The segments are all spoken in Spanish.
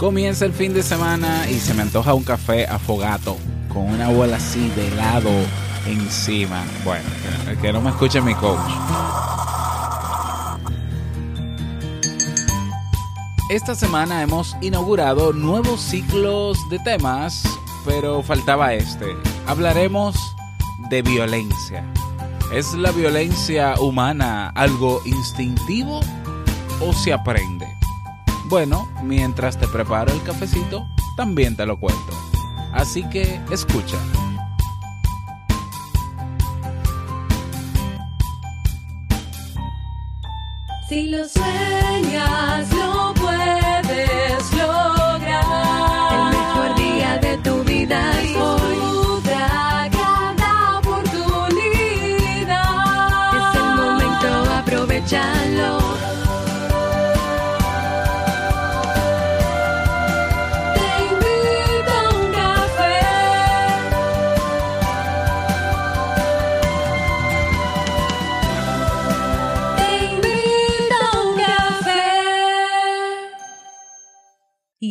Comienza el fin de semana y se me antoja un café afogato con una bola así de helado encima. Bueno, que no me escuche mi coach. Esta semana hemos inaugurado nuevos ciclos de temas, pero faltaba este. Hablaremos de violencia. ¿Es la violencia humana algo instintivo o se aprende? Bueno, mientras te preparo el cafecito, también te lo cuento. Así que escucha. Si lo sueñas, lo puedes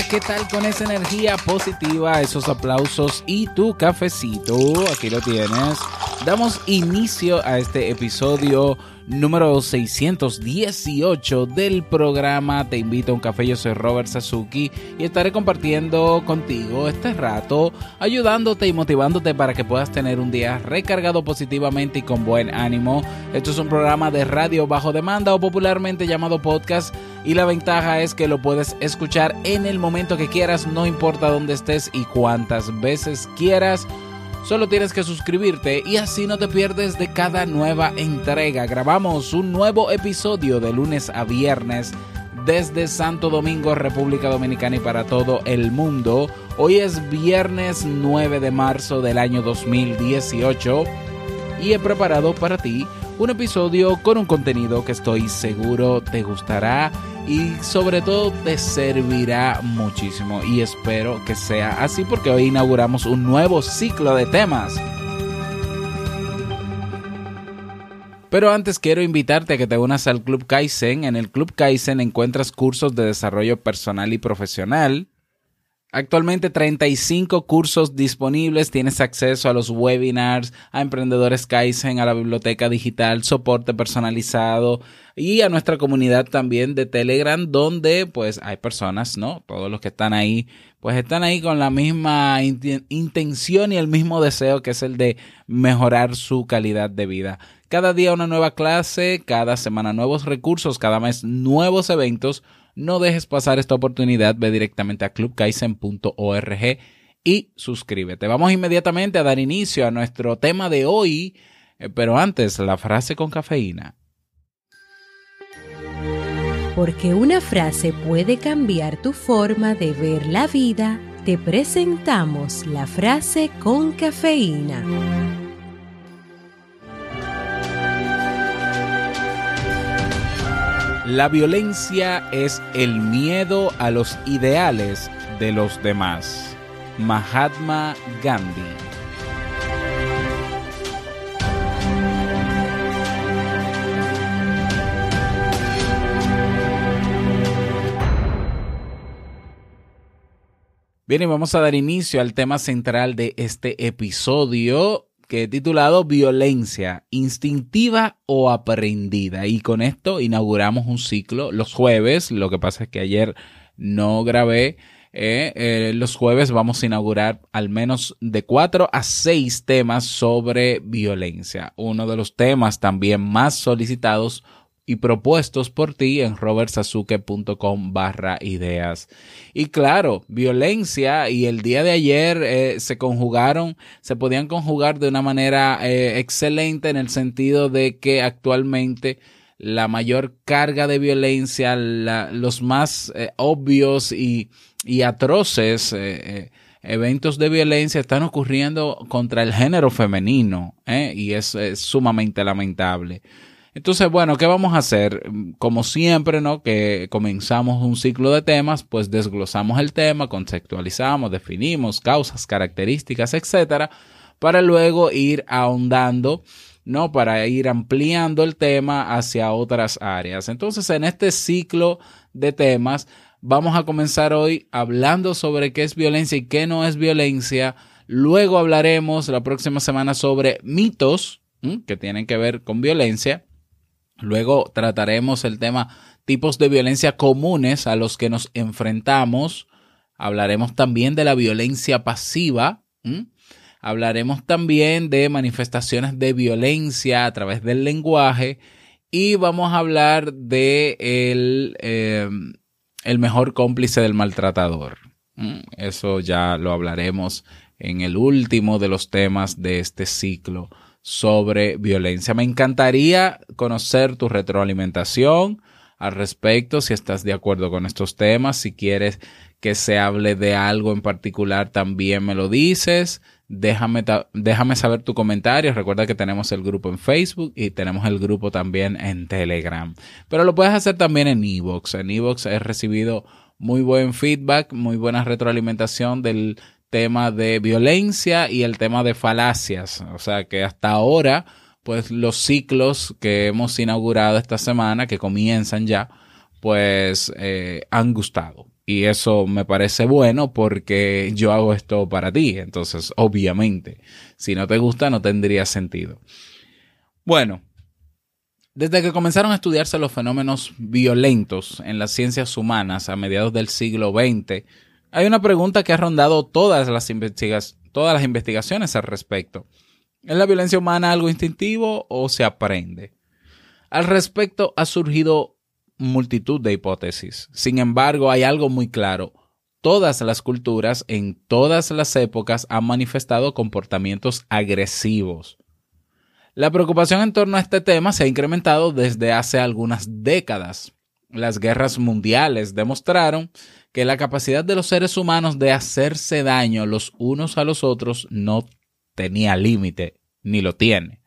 ¿Qué tal con esa energía positiva, esos aplausos y tu cafecito? Aquí lo tienes. Damos inicio a este episodio número 618 del programa Te invito a un café, yo soy Robert Sasuki y estaré compartiendo contigo este rato, ayudándote y motivándote para que puedas tener un día recargado positivamente y con buen ánimo. Esto es un programa de radio bajo demanda o popularmente llamado podcast y la ventaja es que lo puedes escuchar en el momento que quieras, no importa dónde estés y cuántas veces quieras. Solo tienes que suscribirte y así no te pierdes de cada nueva entrega. Grabamos un nuevo episodio de lunes a viernes desde Santo Domingo, República Dominicana y para todo el mundo. Hoy es viernes 9 de marzo del año 2018 y he preparado para ti un episodio con un contenido que estoy seguro te gustará y sobre todo te servirá muchísimo y espero que sea así porque hoy inauguramos un nuevo ciclo de temas. Pero antes quiero invitarte a que te unas al Club Kaizen. En el Club Kaizen encuentras cursos de desarrollo personal y profesional. Actualmente 35 cursos disponibles, tienes acceso a los webinars, a emprendedores Kaizen, a la biblioteca digital, soporte personalizado y a nuestra comunidad también de Telegram donde pues hay personas, ¿no? Todos los que están ahí pues están ahí con la misma inten- intención y el mismo deseo que es el de mejorar su calidad de vida. Cada día una nueva clase, cada semana nuevos recursos, cada mes nuevos eventos. No dejes pasar esta oportunidad, ve directamente a clubkaizen.org y suscríbete. Vamos inmediatamente a dar inicio a nuestro tema de hoy, eh, pero antes la frase con cafeína. Porque una frase puede cambiar tu forma de ver la vida, te presentamos la frase con cafeína. La violencia es el miedo a los ideales de los demás. Mahatma Gandhi. Bien, y vamos a dar inicio al tema central de este episodio que titulado Violencia, instintiva o aprendida. Y con esto inauguramos un ciclo los jueves. Lo que pasa es que ayer no grabé. eh, eh, los jueves vamos a inaugurar al menos de cuatro a seis temas sobre violencia. Uno de los temas también más solicitados y propuestos por ti en robertsazuke.com barra ideas. Y claro, violencia y el día de ayer eh, se conjugaron, se podían conjugar de una manera eh, excelente en el sentido de que actualmente la mayor carga de violencia, los más eh, obvios y, y atroces eventos de violencia están ocurriendo contra el género femenino y es sumamente lamentable. Entonces, bueno, ¿qué vamos a hacer? Como siempre, ¿no? Que comenzamos un ciclo de temas, pues desglosamos el tema, conceptualizamos, definimos causas, características, etcétera, para luego ir ahondando, ¿no? Para ir ampliando el tema hacia otras áreas. Entonces, en este ciclo de temas, vamos a comenzar hoy hablando sobre qué es violencia y qué no es violencia. Luego hablaremos la próxima semana sobre mitos que tienen que ver con violencia. Luego trataremos el tema tipos de violencia comunes a los que nos enfrentamos. Hablaremos también de la violencia pasiva. Hablaremos también de manifestaciones de violencia a través del lenguaje. Y vamos a hablar de el, eh, el mejor cómplice del maltratador. Eso ya lo hablaremos en el último de los temas de este ciclo sobre violencia. Me encantaría conocer tu retroalimentación al respecto, si estás de acuerdo con estos temas, si quieres que se hable de algo en particular, también me lo dices. Déjame, déjame saber tu comentario. Recuerda que tenemos el grupo en Facebook y tenemos el grupo también en Telegram. Pero lo puedes hacer también en Evox. En Evox he recibido muy buen feedback, muy buena retroalimentación del tema de violencia y el tema de falacias. O sea que hasta ahora, pues los ciclos que hemos inaugurado esta semana, que comienzan ya, pues eh, han gustado. Y eso me parece bueno porque yo hago esto para ti. Entonces, obviamente, si no te gusta, no tendría sentido. Bueno, desde que comenzaron a estudiarse los fenómenos violentos en las ciencias humanas a mediados del siglo XX, hay una pregunta que ha rondado todas las, todas las investigaciones al respecto. ¿Es la violencia humana algo instintivo o se aprende? Al respecto ha surgido multitud de hipótesis. Sin embargo, hay algo muy claro. Todas las culturas en todas las épocas han manifestado comportamientos agresivos. La preocupación en torno a este tema se ha incrementado desde hace algunas décadas. Las guerras mundiales demostraron que la capacidad de los seres humanos de hacerse daño los unos a los otros no tenía límite, ni lo tiene.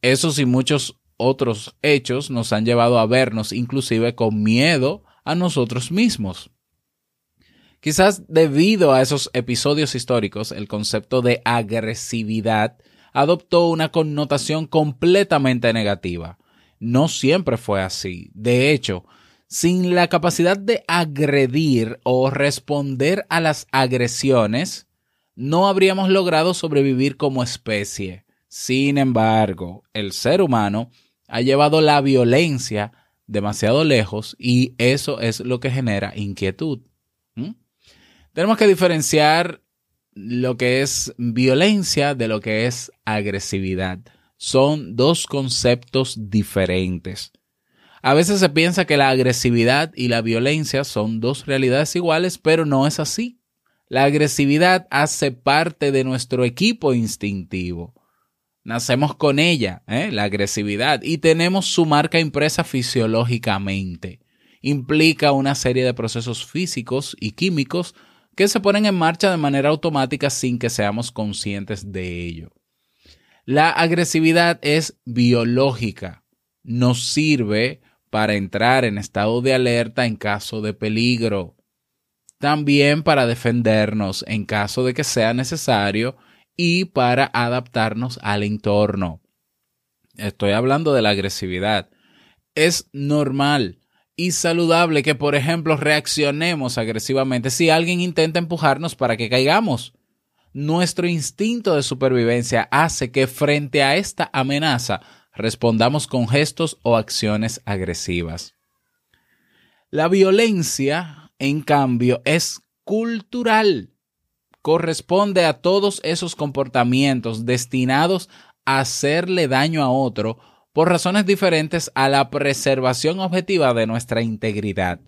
Esos y muchos otros hechos nos han llevado a vernos inclusive con miedo a nosotros mismos. Quizás debido a esos episodios históricos, el concepto de agresividad adoptó una connotación completamente negativa. No siempre fue así. De hecho, sin la capacidad de agredir o responder a las agresiones, no habríamos logrado sobrevivir como especie. Sin embargo, el ser humano ha llevado la violencia demasiado lejos y eso es lo que genera inquietud. Tenemos que diferenciar lo que es violencia de lo que es agresividad. Son dos conceptos diferentes. A veces se piensa que la agresividad y la violencia son dos realidades iguales, pero no es así. La agresividad hace parte de nuestro equipo instintivo. Nacemos con ella, ¿eh? la agresividad, y tenemos su marca impresa fisiológicamente. Implica una serie de procesos físicos y químicos que se ponen en marcha de manera automática sin que seamos conscientes de ello. La agresividad es biológica, nos sirve para entrar en estado de alerta en caso de peligro. También para defendernos en caso de que sea necesario y para adaptarnos al entorno. Estoy hablando de la agresividad. Es normal y saludable que, por ejemplo, reaccionemos agresivamente si alguien intenta empujarnos para que caigamos. Nuestro instinto de supervivencia hace que frente a esta amenaza respondamos con gestos o acciones agresivas. La violencia, en cambio, es cultural. Corresponde a todos esos comportamientos destinados a hacerle daño a otro por razones diferentes a la preservación objetiva de nuestra integridad.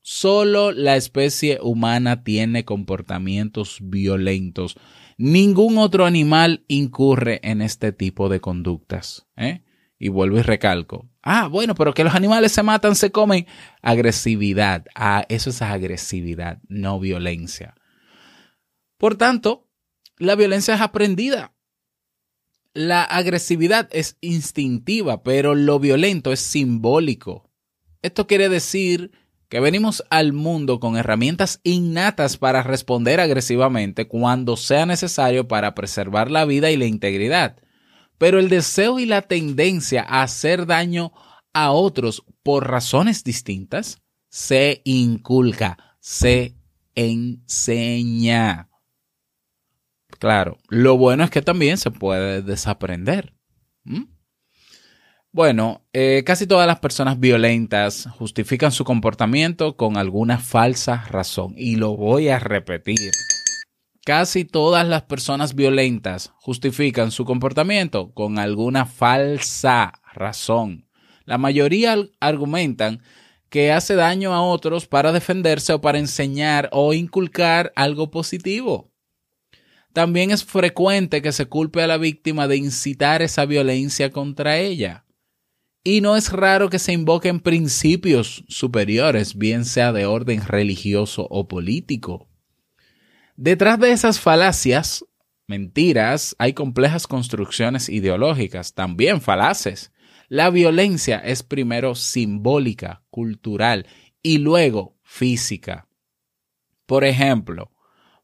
Solo la especie humana tiene comportamientos violentos. Ningún otro animal incurre en este tipo de conductas. ¿eh? Y vuelvo y recalco. Ah, bueno, pero que los animales se matan, se comen. Agresividad. Ah, eso es agresividad, no violencia. Por tanto, la violencia es aprendida. La agresividad es instintiva, pero lo violento es simbólico. Esto quiere decir que venimos al mundo con herramientas innatas para responder agresivamente cuando sea necesario para preservar la vida y la integridad. Pero el deseo y la tendencia a hacer daño a otros por razones distintas se inculca, se enseña. Claro, lo bueno es que también se puede desaprender. ¿Mm? Bueno, eh, casi todas las personas violentas justifican su comportamiento con alguna falsa razón. Y lo voy a repetir. Casi todas las personas violentas justifican su comportamiento con alguna falsa razón. La mayoría argumentan que hace daño a otros para defenderse o para enseñar o inculcar algo positivo. También es frecuente que se culpe a la víctima de incitar esa violencia contra ella. Y no es raro que se invoquen principios superiores, bien sea de orden religioso o político. Detrás de esas falacias, mentiras, hay complejas construcciones ideológicas, también falaces. La violencia es primero simbólica, cultural y luego física. Por ejemplo,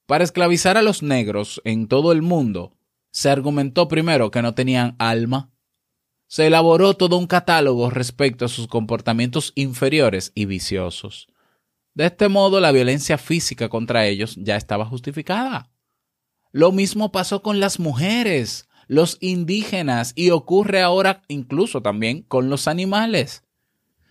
para esclavizar a los negros en todo el mundo, se argumentó primero que no tenían alma. Se elaboró todo un catálogo respecto a sus comportamientos inferiores y viciosos. De este modo, la violencia física contra ellos ya estaba justificada. Lo mismo pasó con las mujeres, los indígenas y ocurre ahora incluso también con los animales.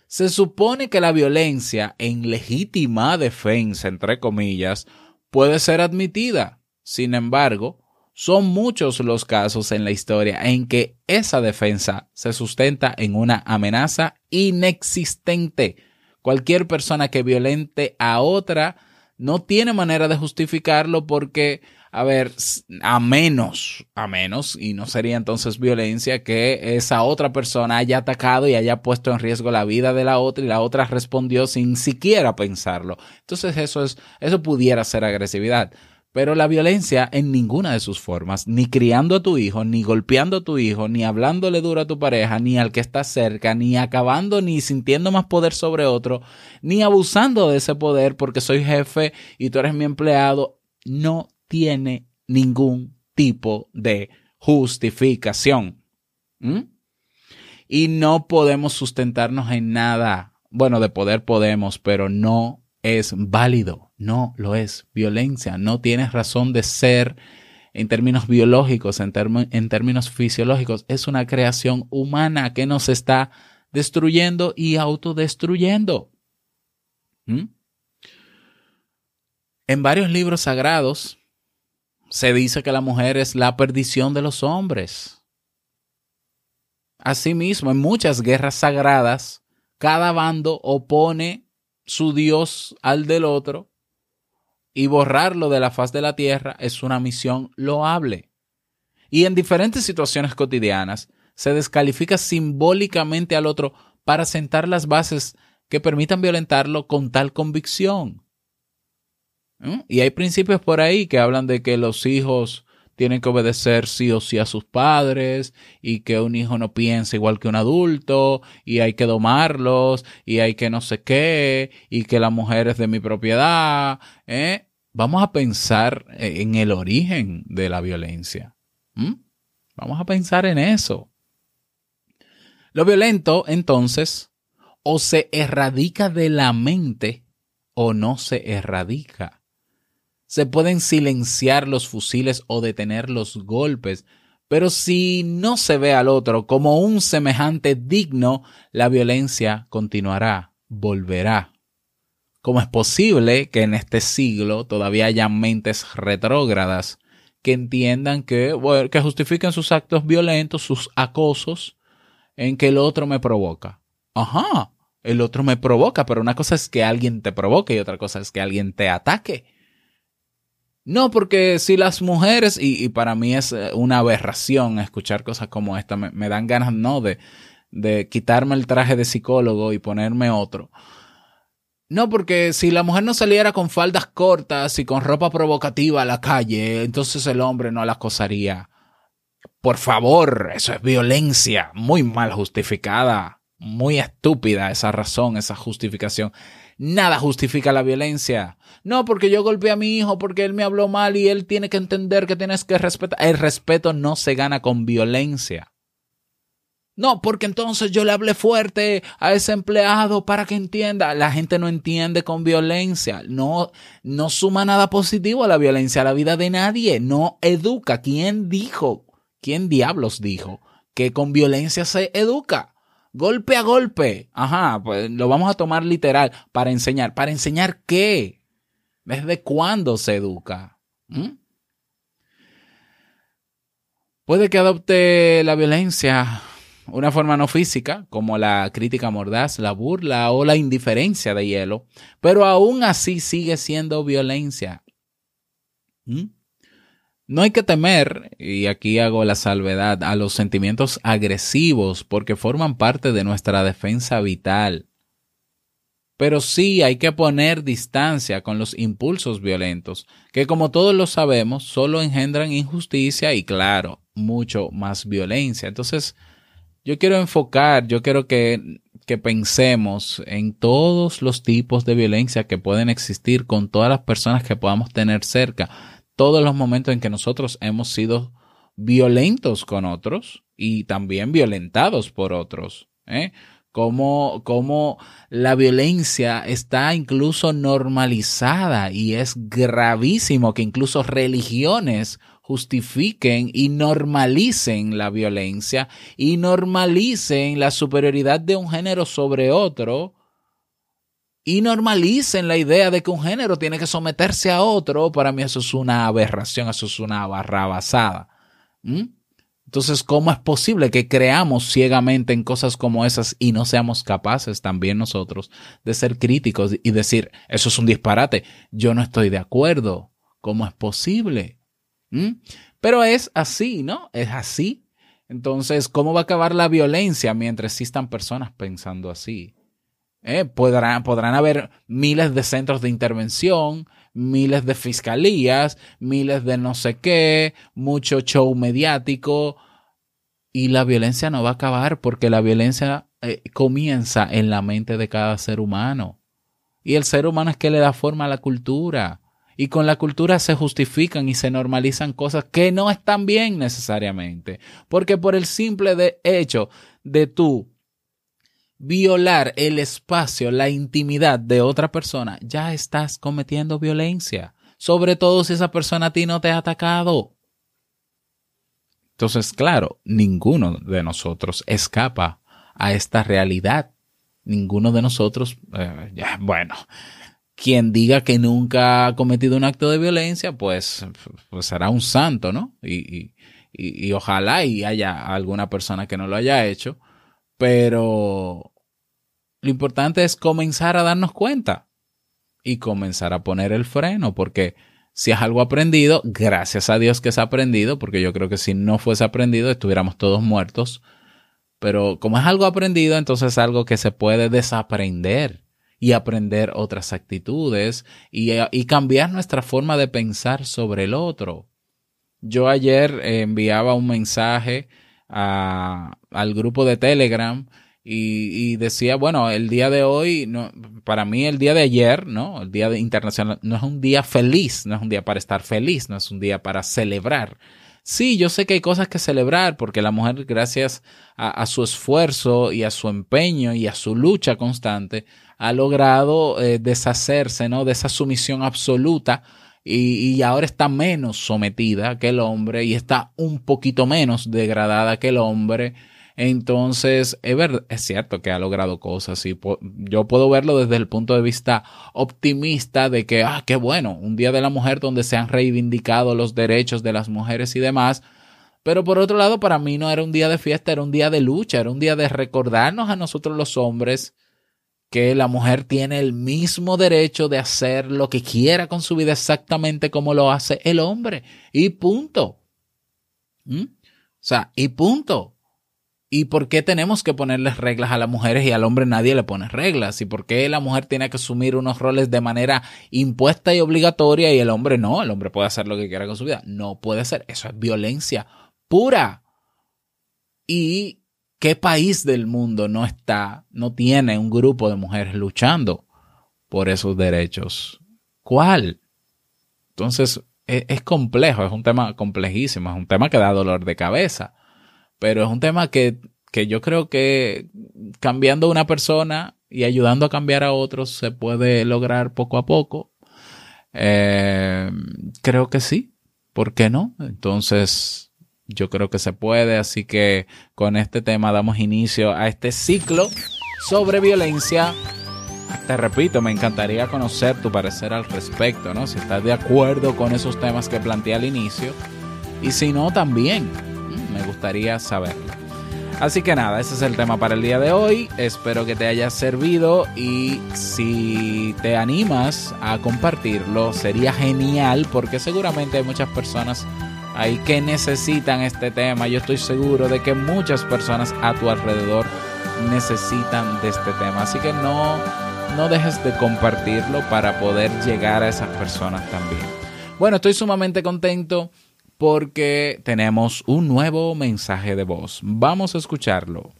Se supone que la violencia en legítima defensa, entre comillas, puede ser admitida. Sin embargo, son muchos los casos en la historia en que esa defensa se sustenta en una amenaza inexistente Cualquier persona que violente a otra no tiene manera de justificarlo porque, a ver, a menos, a menos, y no sería entonces violencia, que esa otra persona haya atacado y haya puesto en riesgo la vida de la otra y la otra respondió sin siquiera pensarlo. Entonces eso es, eso pudiera ser agresividad. Pero la violencia en ninguna de sus formas, ni criando a tu hijo, ni golpeando a tu hijo, ni hablándole duro a tu pareja, ni al que está cerca, ni acabando, ni sintiendo más poder sobre otro, ni abusando de ese poder porque soy jefe y tú eres mi empleado, no tiene ningún tipo de justificación. ¿Mm? Y no podemos sustentarnos en nada. Bueno, de poder podemos, pero no es válido no lo es. Violencia no tiene razón de ser en términos biológicos, en, en, términos fisiológicos. Es una creación humana que nos está destruyendo y autodestruyendo. ¿Mm? En varios libros sagrados se dice que la mujer es la perdición de los hombres. Asimismo, en muchas guerras sagradas, cada bando opone su dios al del otro y borrarlo de la faz de la tierra es una misión loable. Y en diferentes situaciones cotidianas se descalifica simbólicamente al otro para sentar las bases que permitan violentarlo con tal convicción. ¿Mm? Y hay principios por ahí que hablan de que los hijos tienen que obedecer sí o sí a sus padres y que un hijo no piensa igual que un adulto y hay que domarlos y hay que no sé qué y que la mujer es de mi propiedad. ¿eh? Vamos a pensar en el origen de la violencia. Vamos a pensar en eso. Lo violento, entonces, o se erradica de la mente o no se erradica. Se pueden silenciar los fusiles o detener los golpes, pero si no se ve al otro como un semejante digno, la violencia continuará, volverá. ¿Cómo es posible que en este siglo todavía haya mentes retrógradas que entiendan que, que justifiquen sus actos violentos, sus acosos, en que el otro me provoca? Ajá, el otro me provoca, pero una cosa es que alguien te provoque y otra cosa es que alguien te ataque. No, porque si las mujeres, y, para mí es eh, una aberración escuchar cosas como esta, me, dan ganas, no, de, de quitarme el traje de psicólogo y ponerme otro. No, porque si la mujer no saliera con faldas cortas y con ropa provocativa a la calle, entonces el hombre no la acosaría. Por favor, eso es violencia, muy mal justificada, muy estúpida esa razón, esa justificación. Nada justifica la violencia. No, porque yo golpeé a mi hijo porque él me habló mal y él tiene que entender que tienes que respetar. El respeto no se gana con violencia. No, porque entonces yo le hablé fuerte a ese empleado para que entienda. La gente no entiende con violencia. No, no suma nada positivo a la violencia, a la vida de nadie. No educa. ¿Quién dijo? ¿Quién diablos dijo que con violencia se educa? Golpe a golpe. Ajá, pues lo vamos a tomar literal para enseñar. ¿Para enseñar qué? ¿Desde cuándo se educa? ¿Mm? Puede que adopte la violencia una forma no física, como la crítica mordaz, la burla o la indiferencia de hielo, pero aún así sigue siendo violencia. ¿Mm? No hay que temer, y aquí hago la salvedad, a los sentimientos agresivos porque forman parte de nuestra defensa vital. Pero sí hay que poner distancia con los impulsos violentos, que como todos lo sabemos, solo engendran injusticia y, claro, mucho más violencia. Entonces, yo quiero enfocar, yo quiero que, que pensemos en todos los tipos de violencia que pueden existir con todas las personas que podamos tener cerca, todos los momentos en que nosotros hemos sido violentos con otros y también violentados por otros. ¿eh? Como, como la violencia está incluso normalizada y es gravísimo que incluso religiones justifiquen y normalicen la violencia y normalicen la superioridad de un género sobre otro y normalicen la idea de que un género tiene que someterse a otro, para mí eso es una aberración, eso es una barra basada. ¿Mm? Entonces, ¿cómo es posible que creamos ciegamente en cosas como esas y no seamos capaces también nosotros de ser críticos y decir, eso es un disparate, yo no estoy de acuerdo? ¿Cómo es posible? Pero es así, ¿no? Es así. Entonces, ¿cómo va a acabar la violencia mientras existan personas pensando así? ¿Eh? podrán, podrán haber miles de centros de intervención, miles de fiscalías, miles de no sé qué, mucho show mediático y la violencia no va a acabar porque la violencia eh, comienza en la mente de cada ser humano. Y el ser humano es que le da forma a la cultura. Y con la cultura se justifican y se normalizan cosas que no están bien necesariamente. Porque por el simple hecho de tú violar el espacio, la intimidad de otra persona, ya estás cometiendo violencia. Sobre todo si esa persona a ti no te ha atacado. Entonces, claro, ninguno de nosotros escapa a esta realidad. Ninguno de nosotros, eh, bueno, quien diga que nunca ha cometido un acto de violencia, pues, pues será un santo, ¿no? Y, y, y ojalá y haya alguna persona que no lo haya hecho, pero lo importante es comenzar a darnos cuenta y comenzar a poner el freno, porque si es algo aprendido, gracias a Dios que es aprendido, porque yo creo que si no fuese aprendido estuviéramos todos muertos. Pero como es algo aprendido, entonces es algo que se puede desaprender y aprender otras actitudes y, y cambiar nuestra forma de pensar sobre el otro. Yo ayer enviaba un mensaje al grupo de Telegram y, decía, bueno, el día de hoy, no, para mí el día de ayer, ¿no? El día de internacional no es un día feliz, no es un día para estar feliz, no es un día para celebrar. Sí, yo sé que hay cosas que celebrar porque la mujer, gracias a, a su esfuerzo y a su empeño y a su lucha constante, ha logrado eh, deshacerse, ¿no? De esa sumisión absoluta y, ahora está menos sometida que el hombre y está un poquito menos degradada que el hombre entonces, es, es cierto que ha logrado cosas y yo puedo verlo desde el punto de vista optimista de que, ah, qué bueno, un día de la mujer donde se han reivindicado los derechos de las mujeres y demás. Pero por otro lado, para mí no era un día de fiesta, era un día de lucha, era un día de recordarnos a nosotros los hombres que la mujer tiene el mismo derecho de hacer lo que quiera con su vida exactamente como lo hace el hombre. Y punto. ¿Mm? O sea, y punto. ¿Y por qué tenemos que ponerles reglas a las mujeres y al hombre nadie le pone reglas? ¿Y por qué la mujer tiene que asumir unos roles de manera impuesta y obligatoria y el hombre no? El hombre puede hacer lo que quiera con su vida. No puede ser. Eso es violencia pura. ¿Y qué país del mundo no está, no tiene un grupo de mujeres luchando por esos derechos? ¿Cuál? Entonces, es, es complejo, es un tema complejísimo, es un tema que da dolor de cabeza pero es un tema que, que yo creo que cambiando una persona y ayudando a cambiar a otros se puede lograr poco a poco. Eh, creo que sí. ¿Por qué no? Entonces, yo creo que se puede. Así que con este tema damos inicio a este ciclo sobre violencia. Te repito, me encantaría conocer tu parecer al respecto, ¿no? Si estás de acuerdo con esos temas que planteé al inicio. Y si no, también me gustaría saberlo. Así que nada, ese es el tema para el día de hoy. Espero que te haya servido y si te animas a compartirlo sería genial porque seguramente hay muchas personas ahí que necesitan este tema. Yo estoy seguro de que muchas personas a tu alrededor necesitan de este tema. Así que no, no dejes de compartirlo para poder llegar a esas personas también. Bueno, estoy sumamente contento porque tenemos un nuevo mensaje de voz. Vamos a escucharlo.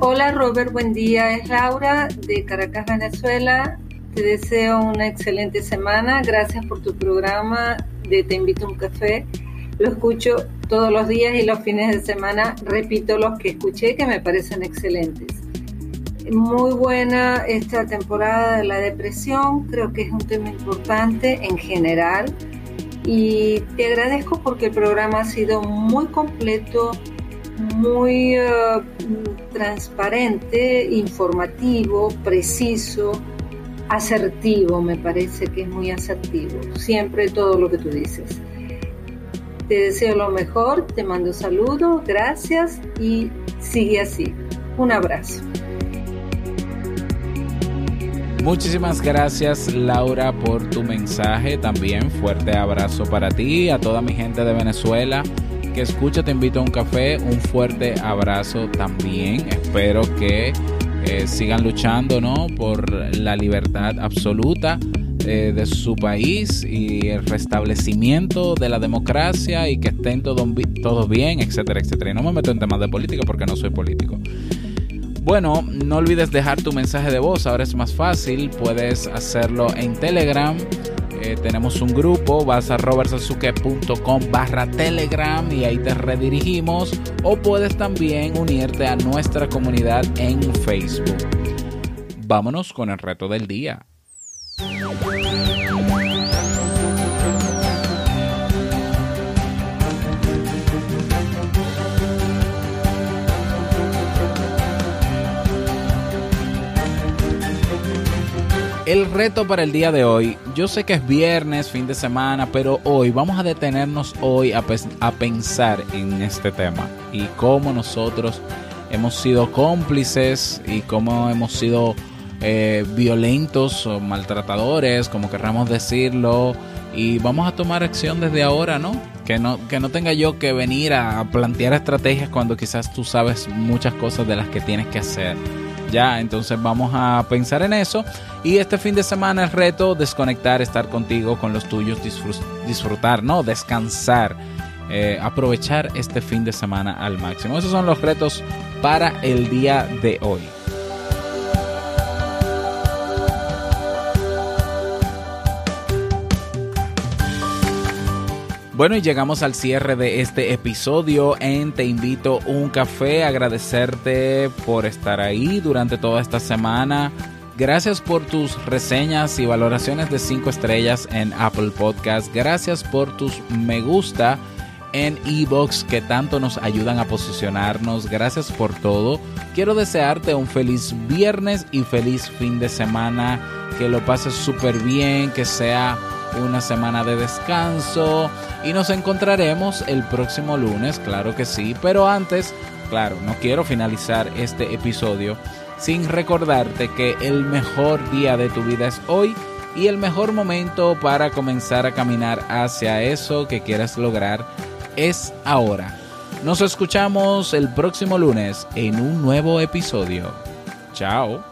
Hola Robert, buen día. Es Laura de Caracas, Venezuela. Te deseo una excelente semana. Gracias por tu programa de Te invito a un café. Lo escucho todos los días y los fines de semana repito los que escuché que me parecen excelentes. Muy buena esta temporada de la depresión, creo que es un tema importante en general y te agradezco porque el programa ha sido muy completo, muy uh, transparente, informativo, preciso, asertivo, me parece que es muy asertivo, siempre todo lo que tú dices. Te deseo lo mejor, te mando saludos, gracias y sigue así. Un abrazo. Muchísimas gracias Laura por tu mensaje. También fuerte abrazo para ti, a toda mi gente de Venezuela que escucha, te invito a un café. Un fuerte abrazo también. Espero que eh, sigan luchando ¿no? por la libertad absoluta eh, de su país y el restablecimiento de la democracia y que estén todos todo bien, etcétera, etcétera. Y no me meto en temas de política porque no soy político. Bueno, no olvides dejar tu mensaje de voz, ahora es más fácil, puedes hacerlo en Telegram. Eh, tenemos un grupo, vas a robertsazuke.com barra Telegram y ahí te redirigimos. O puedes también unirte a nuestra comunidad en Facebook. Vámonos con el reto del día. El reto para el día de hoy, yo sé que es viernes, fin de semana, pero hoy vamos a detenernos hoy a, pensar en este tema y cómo nosotros hemos sido cómplices y cómo hemos sido eh, violentos o maltratadores, como querramos decirlo, y vamos a tomar acción desde ahora, ¿no? Que no, que no tenga yo que venir a plantear estrategias cuando quizás tú sabes muchas cosas de las que tienes que hacer. Ya, entonces vamos a pensar en eso. Y este fin de semana el reto, desconectar, estar contigo con los tuyos, disfrutar, ¿no? Descansar, eh, aprovechar este fin de semana al máximo. Esos son los retos para el día de hoy. Bueno, y llegamos al cierre de este episodio en Te invito un café, agradecerte por estar ahí durante toda esta semana. Gracias por tus reseñas y valoraciones de 5 estrellas en Apple Podcast. Gracias por tus me gusta en Evox que tanto nos ayudan a posicionarnos. Gracias por todo. Quiero desearte un feliz viernes y feliz fin de semana. Que lo pases súper bien, que sea una semana de descanso y nos encontraremos el próximo lunes, claro que sí, pero antes, claro, no quiero finalizar este episodio sin recordarte que el mejor día de tu vida es hoy y el mejor momento para comenzar a caminar hacia eso que quieras lograr es ahora. Nos escuchamos el próximo lunes en un nuevo episodio. Chao.